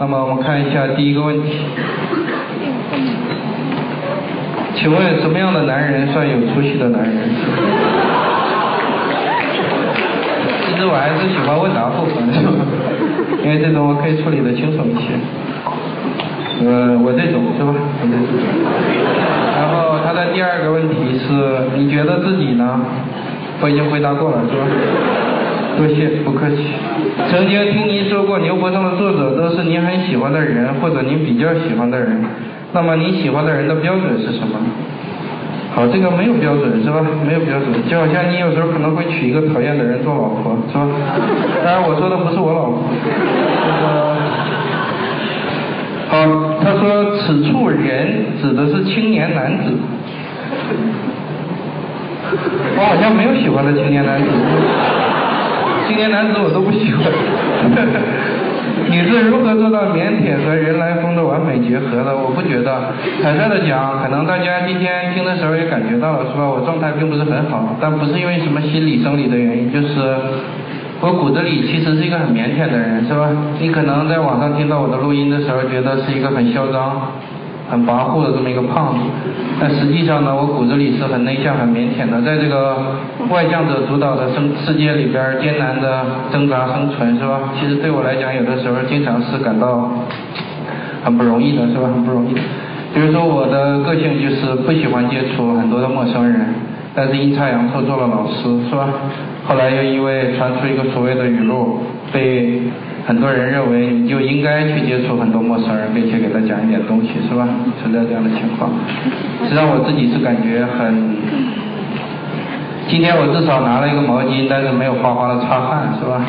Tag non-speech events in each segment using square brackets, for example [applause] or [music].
那么我们看一下第一个问题，请问什么样的男人算有出息的男人？其实我还是喜欢问答部分，因为这种我可以处理的清楚一些。呃，我这种是吧？然后他的第二个问题是，你觉得自己呢？我已经回答过了，是吧？多谢，不客气。曾经听您说过，牛博上的作者都是您很喜欢的人，或者您比较喜欢的人。那么你喜欢的人的标准是什么？好，这个没有标准是吧？没有标准，就好像你有时候可能会娶一个讨厌的人做老婆，是吧？[laughs] 当然我说的不是我老婆。好，他说此处人指的是青年男子。我好像没有喜欢的青年男子。青年男子我都不喜欢。[laughs] 你是如何做到腼腆和人来疯的完美结合的？我不觉得。坦率的讲，可能大家今天听的时候也感觉到了，是吧？我状态并不是很好，但不是因为什么心理生理的原因，就是我骨子里其实是一个很腼腆的人，是吧？你可能在网上听到我的录音的时候，觉得是一个很嚣张。很跋扈的这么一个胖子，但实际上呢，我骨子里是很内向、很腼腆的，在这个外向者主导的生世界里边艰难的挣扎生存，是吧？其实对我来讲，有的时候经常是感到很不容易的，是吧？很不容易。比如说我的个性就是不喜欢接触很多的陌生人，但是阴差阳错做了老师，是吧？后来又因为传出一个所谓的语录，被。很多人认为你就应该去接触很多陌生人，并且给他讲一点东西，是吧？存在这样的情况。实际上我自己是感觉很，今天我至少拿了一个毛巾，但是没有哗哗的擦汗，是吧？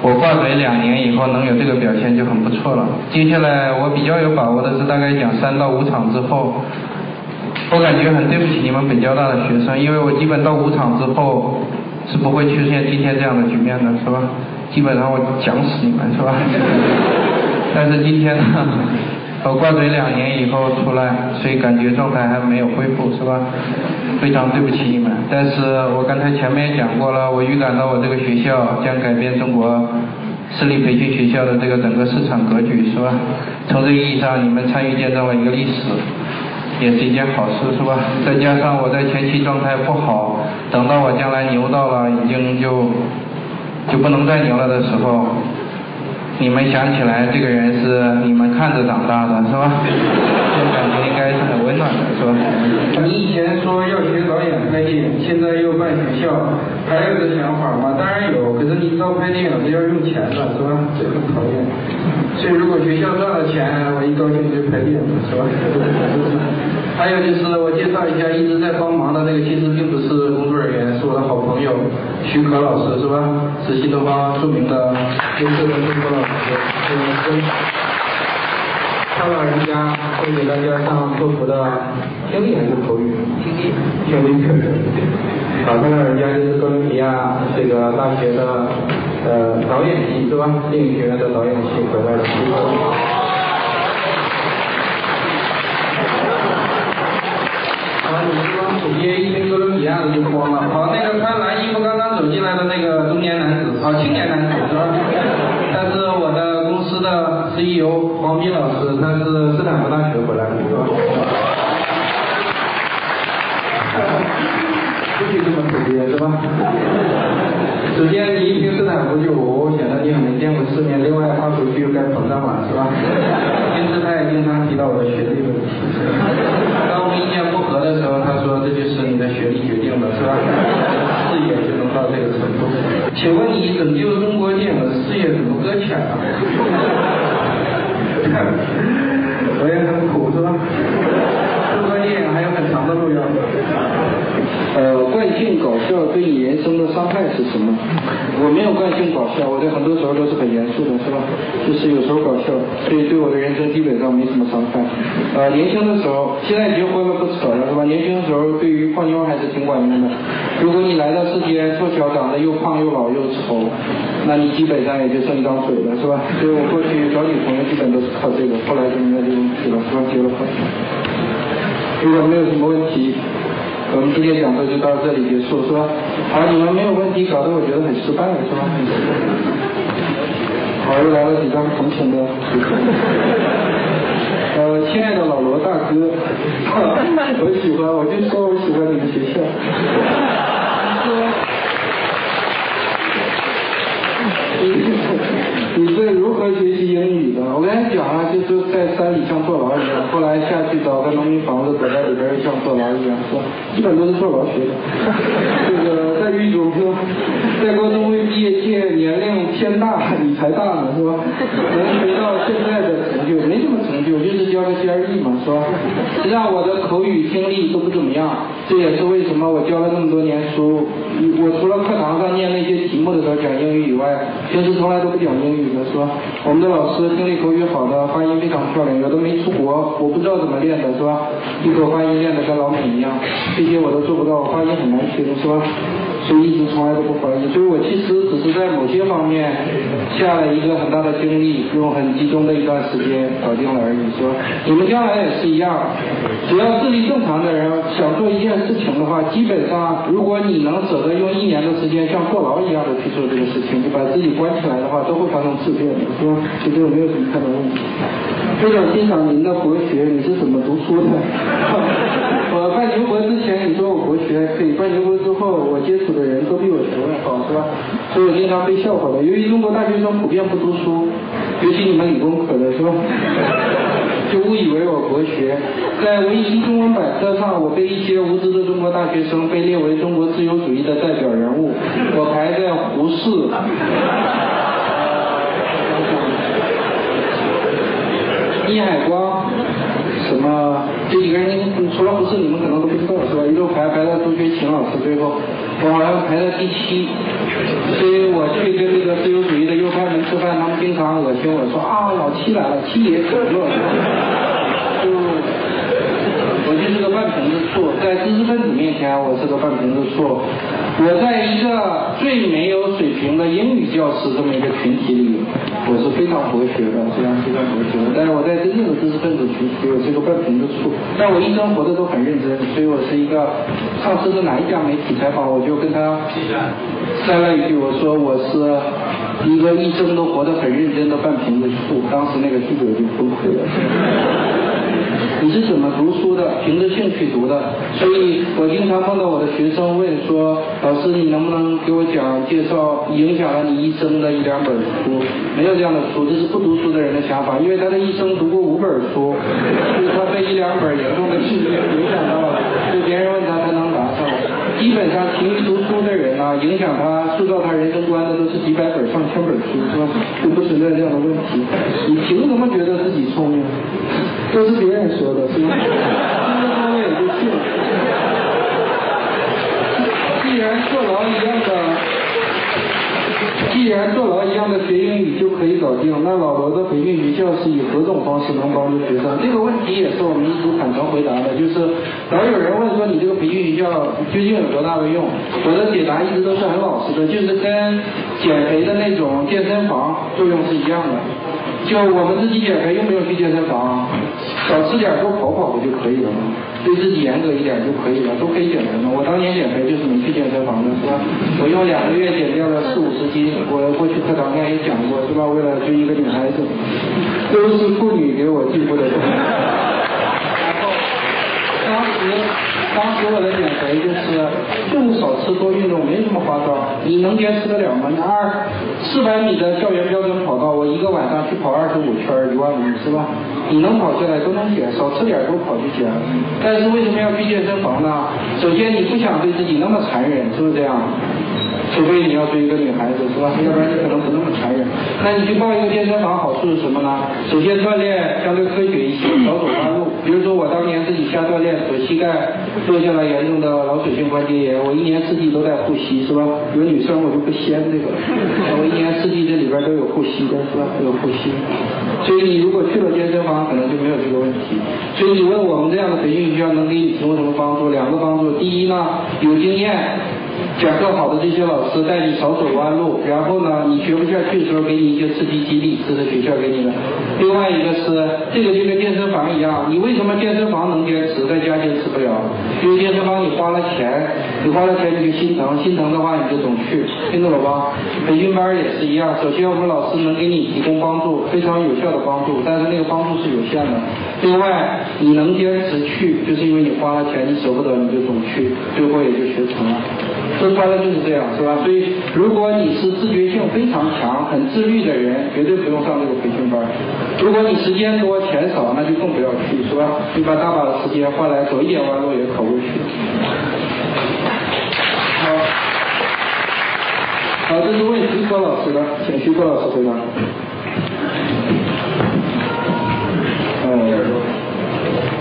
我挂嘴两年以后能有这个表现就很不错了。接下来我比较有把握的是大概讲三到五场之后，我感觉很对不起你们北交大的学生，因为我基本到五场之后是不会出现今天这样的局面的，是吧？基本上我讲死你们是吧？[laughs] 但是今天呢，我挂嘴两年以后出来，所以感觉状态还没有恢复是吧？非常对不起你们。但是我刚才前面也讲过了，我预感到我这个学校将改变中国私立培训学校的这个整个市场格局是吧？从这个意义上，你们参与见证了一个历史，也是一件好事是吧？再加上我在前期状态不好，等到我将来牛到了，已经就。就不能再牛了的时候，你们想起来这个人是你们看着长大的是吧？这感觉应该是很温暖的是吧？你以前说要学导演拍电影，现在又办学校，还有这想法吗？当然有，可是你知道拍电影是要用钱的是吧？这很讨厌。所以如果学校赚了钱，我一高兴就拍电影是吧？还有就是我介绍一下一直在帮忙的那个，其实并不是工作人员，是我的好朋友徐可老师，是吧？是新东方著名的优秀的中国老师，是他老人家会给大家上托福的听力还是口语？听力，听力课。好，他老人家就是哥伦比亚这个大学的呃导演系是吧？电影学院的导演系回来的。主街一听哥伦比亚的就慌了。好，那个穿蓝衣服刚刚走进来的那个中年男子，好，青年男子是吧？[laughs] 他是我的公司的 CEO 黄斌老师，他是斯坦福大学回来的，是吧？不许这么直接，是吧？首先你一听斯坦福就哦，显得你很没见过世面。另外话出去又该膨胀了，是吧？因此他也经常提到我的学历问题。当我们意见不合的时候，他说这就是你的学历决定的，是吧？视野就能到这个程度。请问你拯救中国电影的事业怎么搁浅了？[laughs] 我也很苦，是吧？中国电影还有很长的路要走。呃，惯性搞笑对你人生的伤害是什么？我没有惯性搞笑，我在很多时候都是很严肃的，是吧？就是有时候搞笑，所以对我的人生基本上没什么伤害。呃，年轻的时候，现在结婚了不扯了，是吧？年轻的时候对于泡妞还是挺管用的。如果你来到世间瘦小长得又胖又老又丑，那你基本上也就剩一张嘴了，是吧？所以我过去找女朋友基本都是靠这个，后来就没有这个问题了，是吧？结了婚。如果没有什么问题。我们今天讲座就到这里结束，是吧？好，你们没有问题，搞得我觉得很失败，是吧？好，又来了几张同情的。[laughs] 呃，亲爱的老罗大哥，我喜欢，我就说我喜欢你们学校。[laughs] 你是如何学习英语的？我跟你讲啊，就是在山里像坐牢一样，后来下去找个农民房子，躲在里边又像坐牢一样，是吧？基本都是坐牢学的。这个在狱中是吧？在高中未毕业届，年龄偏大，你才大呢，是吧？能学到现在的成就，没什么成就，就是交个 GRE 嘛，是吧？实际上我的口语听力都不怎么样，这也是为什么我教了那么多年书，我除了课堂上念那些题目的时候讲英语以外，平时从来都不讲英语的，是吧？我们的老师听力口语好的，发音非常漂亮，有的没出国，我不知道怎么练的，是吧？一口发音练的跟老美一样，这些我都做不到，我发音很难听，是吧？所以一直从来都不发音，所以我其实只是在某些方面下了一个很大的精力，用很集中的一段时间搞定了而已，是吧？你们将来也是一样，只要智力正常的人想做一件事情的话，基本上如果你能舍得用一年的时间像坐牢一样的去做这个事情，就把自己关起来的话，都会发生质变的，是吧？就这个没有什么太大问题。非常欣赏您的博学，你是怎么读书的？[laughs] 我办牛博之前你说我博学可以，办牛博之后我接触的人都比我学问好，是吧？所以我经常被笑话的。由于中国大学生普遍不读书，尤其你们理工科的是吧？就误以为我博学。在维基中文百科上，我被一些无知的中国大学生被列为中国自由主义的代表人物，我排在胡适。倪海光，什么这几个人，除了胡适，你们可能都不知道是吧？一路排排到朱学勤老师最后，我好像排在第七，所以我去跟那个自由主义的右派们吃饭，他们经常恶心我说啊，老七来了，七爷可乐，就我就是个半瓶子醋，在知识分子面前我是个半瓶子醋，我在一个最没有水平的英语教师这么一个群体里，我是非常博学的，非常非常博学的。但是我在真正的知识分子群体，我是个半瓶子醋。但我一生活的都很认真，所以我是一个上次是哪一家媒体采访，我就跟他塞了一句，我说我是一个一生都活得很认真的半瓶子醋。当时那个记者就崩溃了。[laughs] 你是怎么读书的？凭着兴趣读的。所以我经常碰到我的学生问说：“老师，你能不能给我讲介绍影响了你一生的一两本书？”没有这样的书，这是不读书的人的想法，因为他的一生读过五本书，所以他被一两本严重的影响到了。就别人问他，他能。基本上勤于读书的人啊，影响他、塑造他人生观的都是几百本、上千本书，是吧？就不存在这样的问题。你凭什么觉得自己聪明？都是别人说的，是吧？[laughs] 听了多也就信了。既然坐牢一样的，既然坐牢一样的学英语就可以搞定，那老罗的培训学校是以何种方式能帮助学生？这个问题也是我们一直坦诚回答的，就是老有人问说你这个培训学校究竟有多大的用？我的解答一直都是很老实的，就是跟减肥的那种健身房作用是一样的。就我们自己减肥用不用去健身房，少吃点多跑跑不就可以了吗？对自己严格一点就可以了，都可以减肥嘛。我当年减肥就是没去健身房的，是吧？我用两个月减掉了四五十斤，我过去课堂上也讲过，是吧？为了追一个女孩子，都是妇女给我进步的。当时。当时我的减肥就是就是少吃多运动，没什么花招。你能坚持得了吗？那二四百米的校园标准跑道，我一个晚上去跑二十五圈一万米，是吧？你能跑下来都能减，少吃点多跑就减。但是为什么要去健身房呢？首先你不想对自己那么残忍，是不是这样？除非你要追一个女孩子，是吧？要不然你可能不那么残忍。那你去报一个健身房，好处是什么呢？首先锻炼相对科学一些，少走弯路。比如说我当年自己瞎锻炼，左膝盖落下了严重的劳损性关节炎，我一年四季都在护膝，是吧？有女生我就不掀这个，[laughs] 我一年四季这里边都有护膝的，是吧？都有护膝。所以你如果去了健身房，可能就没有这个问题。所以你问我们这样的培训学校能给你提供什么帮助？两个帮助，第一呢，有经验。选课好的这些老师带你少走弯路，然后呢，你学不下去的时候给你一些刺激激励，这是学校给你的。另外一个是，这个就跟健身房一样，你为什么健身房能坚持，在家坚持不了？因为健身房你花了钱，你花了钱你就心疼，心疼的话你就总去，听懂了吧？培训班也是一样，首先我们老师能给你提供帮助，非常有效的帮助，但是那个帮助是有限的。另外，你能坚持去，就是因为你花了钱，你舍不得你就总去，最后也就学成了。说穿了就是这样，是吧？所以，如果你是自觉性非常强、很自律的人，绝对不用上这个培训班。如果你时间多、钱少，那就更不要去，是吧？你把大把的时间换来走一点弯路也考不去。好，好，这是问徐科老师的，请徐科老师回答。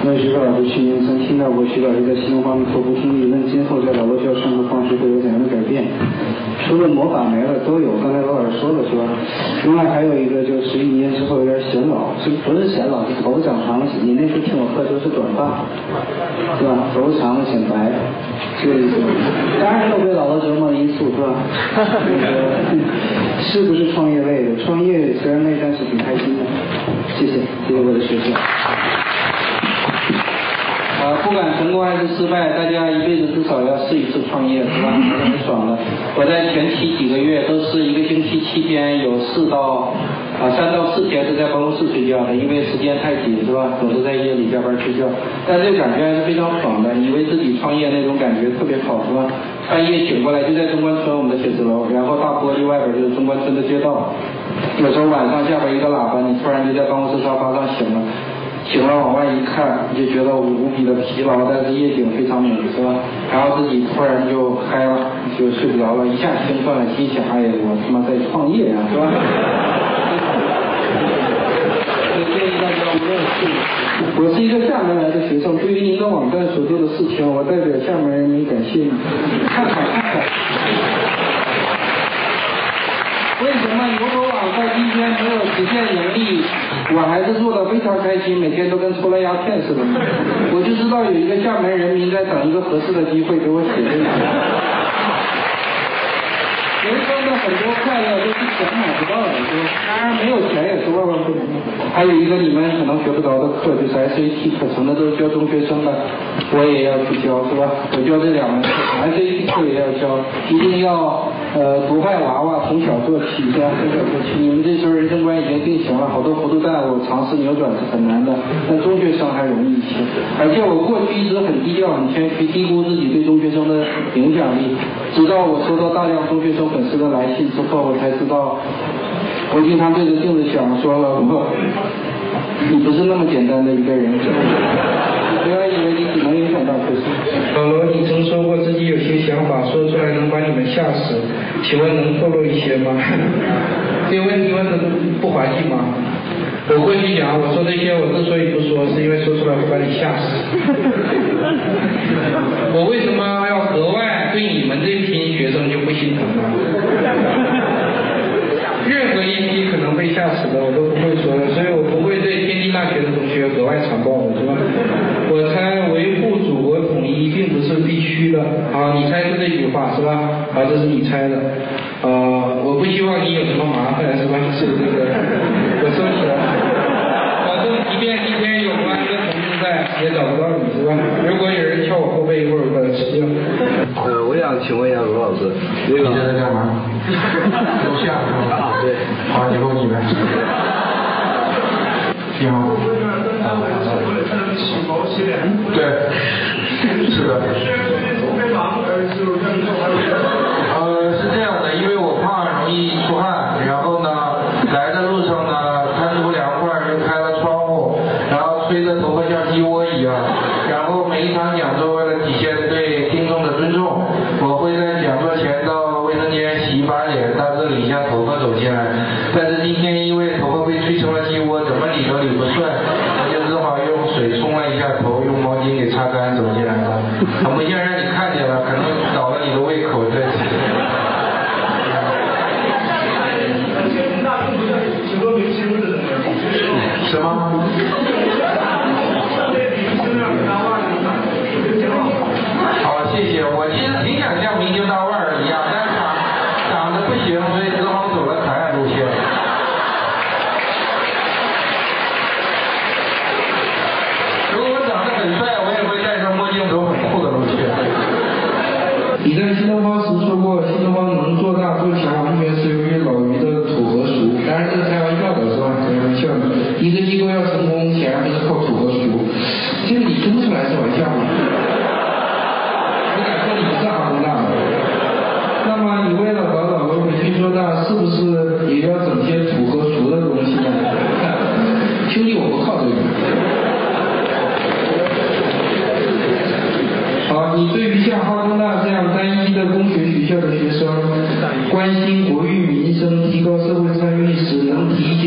那徐老师去年曾听到过徐老师在新东方面口不听力，那今后在老罗教上课方式会有怎样的改变？除了魔法没了都有，刚才罗老师说了是吧？另外还有一个就是一年之后有点显老，是不是显老？是头发长长了。你那时候听我课说是短发，是吧？头发长了显白，这个意思。当然也有被老罗折磨的因素，是吧？那 [laughs] 个是不是创业累的？创业虽然累，但是挺开心的。谢谢，谢谢我的学生。啊，不管成功还是失败，大家一辈子至少要试一次创业，是吧？[laughs] 很爽的。我在前期几个月都是一个星期七天，有四到啊三到四天是在办公室睡觉的，因为时间太紧，是吧？总是在夜里加班睡觉，但这个感觉还是非常爽的，以为自己创业那种感觉特别好，是吧？半夜醒过来就在中关村我们的写字楼，然后大玻璃外边就是中关村的街道。有时候晚上下边一个喇叭，你突然就在办公室沙发上醒了。醒了往外一看，你就觉得无比的疲劳，但是夜景非常美，是吧？然后自己突然就嗨了，就睡不着了，一下兴奋了，心想：哎呀，我他妈在创业呀，是吧？建议大家无论是，我是一个厦门来的学生，对于您的网站所做的事情，我代表厦门人民感谢你。看看看看。为什么牛头网在今天没有实现盈利，我还是做的非常开心，每天都跟抽了鸦片似的。我就知道有一个厦门人民在等一个合适的机会给我写这个。人生的很多快乐都是钱买不到的，是吧？当然没有钱也是万万不能。还有一个你们可能学不着的课，就是 SAT 课程的都是教中学生的，我也要去教，是吧？我教这两门课，SAT 课也要教，一定要呃毒害娃娃，从小做起，是吧？从小做起。你们这时候人生观已经定型了，好多糊涂蛋，我尝试扭转是很难的，但中学生还容易一些。而且我过去一直很低调、很谦虚，低估自己对中学生的影响力，直到我收到大量中学生。粉丝的来信之后，我才知道，我经常对着镜子想，说了我，你不是那么简单的一个人，不要以为你只能影响到学生。老罗，你曾说过自己有些想法，说出来能把你们吓死，请问能透露一些吗？这个问题问的不滑稽吗？我过去讲，我说这些，我之所以不说，是因为说出来会把你吓死。[laughs] 我为什么要格外对你们这批学生就不心疼呢？任何一批可能被吓死的，我都不会说的，所以我不会对天津大学的同学格外残暴的，是吧？我猜维护祖国统一并不是必须的，啊，你猜是这句话是吧？啊，这是你猜的，呃，我不希望你有什么麻烦，是吧？是这个，我收起来。保证即便今天有公安跟同志在，也找不到你，是吧？如果有人敲我后背，一会儿我把他吃掉。呃，我想请问一下罗老师，那个你现在干嘛？[laughs] 楼下啊，对，好，以后你们。你好。对，是的。开玩笑的是吧开玩笑的一个机构要成功，显然不是靠土和俗。这个你听不出来是玩笑吗？我敢说你不是哈工大的。那么你为了搞搞文培训硕大，是不是也要整些土和俗的东西呢？[laughs] 兄弟，我不靠这个。好，你对于像哈工大这样单一的工学学校的学生，关心国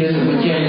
些什么建议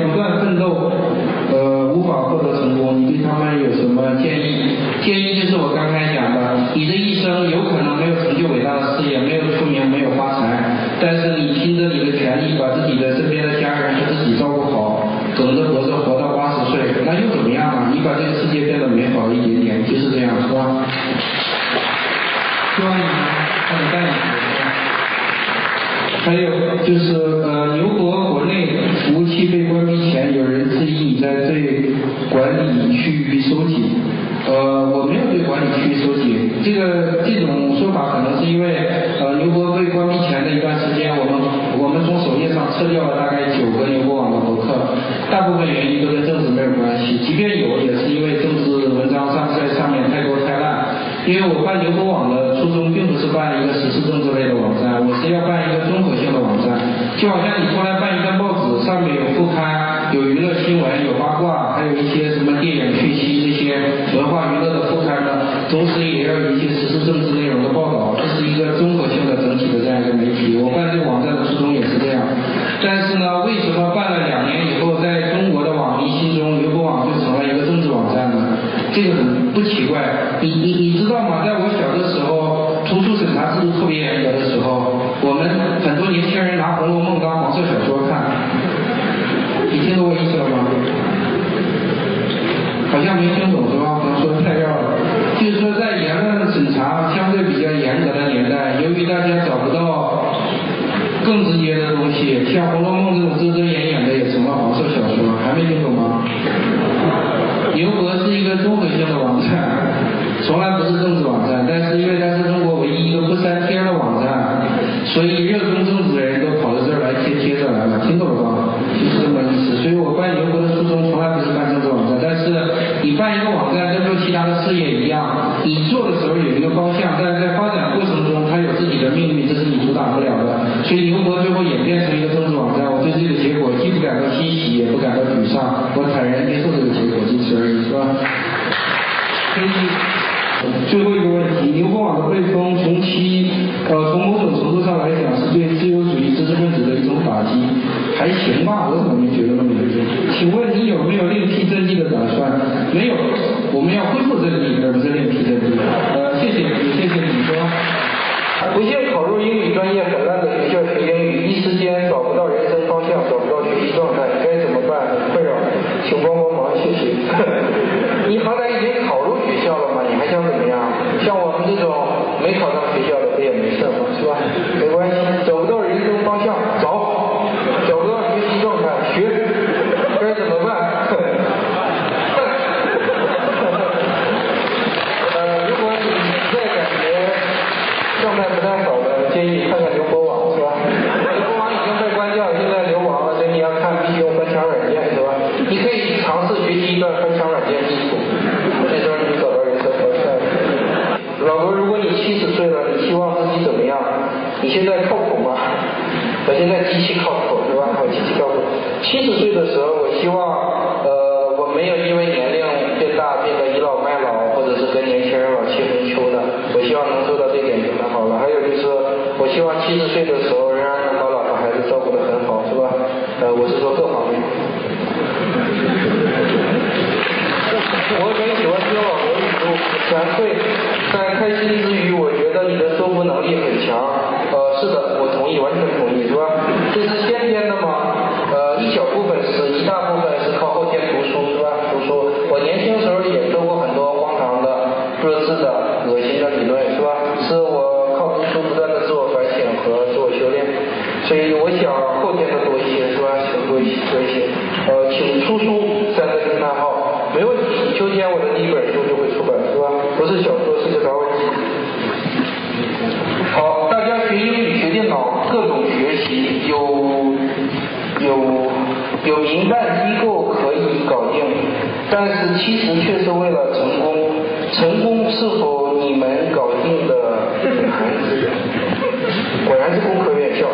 不断奋斗，呃，无法获得成功，你对他们有什么建议？建议就是我刚才讲的，你的一生有可能没有成就伟大的事业，没有出名，没有发财，但是你凭着你的权利，把自己的身边的家人和自己照顾好，梗着活着活到八十岁，那又怎么样啊？你把这个世界变得美好一点点，就是这样，是吧？希望你们看得淡一点。还有就是管理区域收紧。呃，我没有对管理区域收紧，这个这种说法可能是因为呃牛博被关闭前的一段时间，我们我们从首页上撤掉了大概九个牛博网的博客，大部分原因都跟政治没有关系，即便有，也是因为政治文章上在上面太多太烂。因为我办牛博网的初衷并不是办一个时事政治类的网站，我是要办一个综合性的网站，就好像你出来办一份报纸，上面有副刊，有娱乐新闻，有八卦，有一些什么电影讯息这些文化娱乐的副刊呢，同时也要有一些时事政治内容的报道，这是一个综合性的整体的这样一个媒体。我办这个网站的初衷也是这样，但是呢，为什么办了两年以后，在中国的网民心中，牛博网就成了一个政治网站呢？这个很不奇怪，你你你知道吗？在我小的时候，图书审查制度特别严格的时候，我们很多年轻人拿《红楼梦》当黄色小说看，你听懂我意思了吗？好像没听懂是吧？可能说太绕了。就是说，在言论审查相对比较严格的年代，由于大家找不到更直接的东西，像《红楼梦》这种遮遮掩掩的也成了黄色小说，还没听懂吗？牛博是一个综合性的网站，从来不是政治网站，但是因为希望能做到这点就很好了。还有就是，我希望七十岁的时候仍然能把老婆孩子照顾得很好，是吧？呃，我是说各方面。[laughs] 我很喜欢听老婆一说，全会。但是其实却是为了成功，成功是否你们搞定的？果然是工科院校。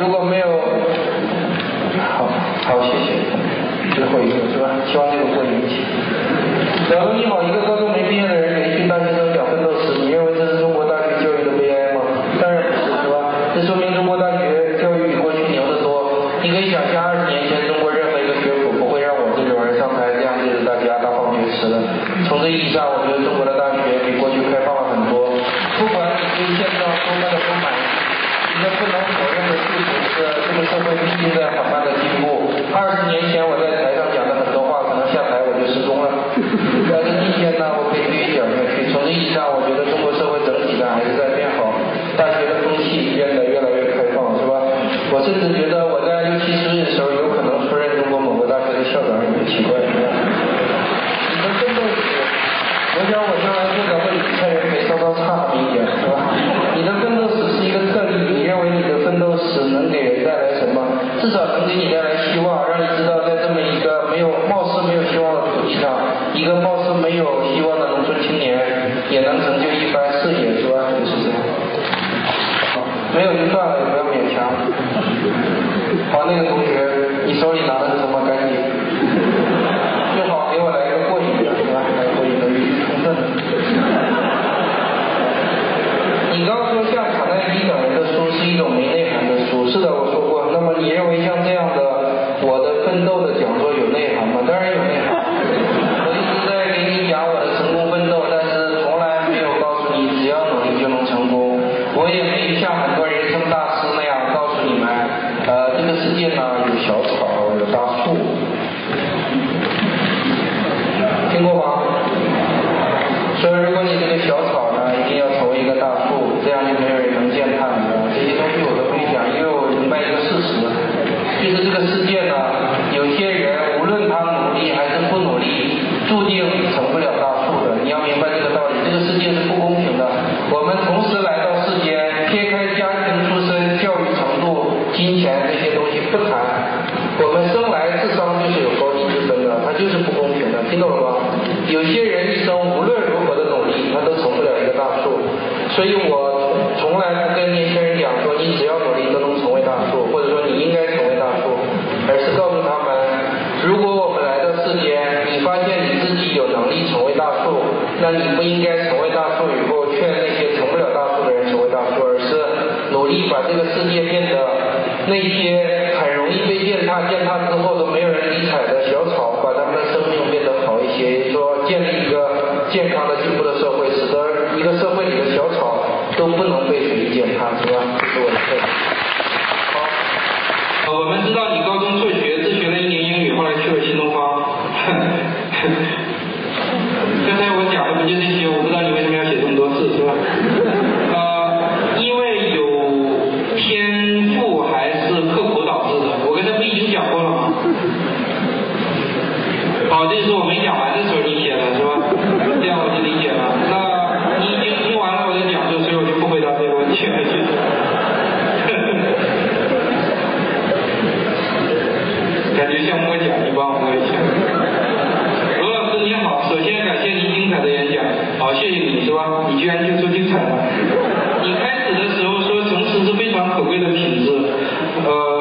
如果没有，好，好，谢谢。最后一个是吧？希望这个过瘾一些。然后你好，一个高中。差评一点是吧？你的奋斗史是一个特例。你认为你的奋斗史能给人带来什么？至少能给你带来希望，让你知道。那些很容易被践踏、践踏之后都没有人理睬的小草，把他们的生命变得好一些，说建立一个健康的、进步的社会，使得一个社会里的小草都不能被践踏，是吧？这是我的。好，我们知道你高中辍学。越做精彩了。你开始的时候说，诚实是非常可贵的品质，呃。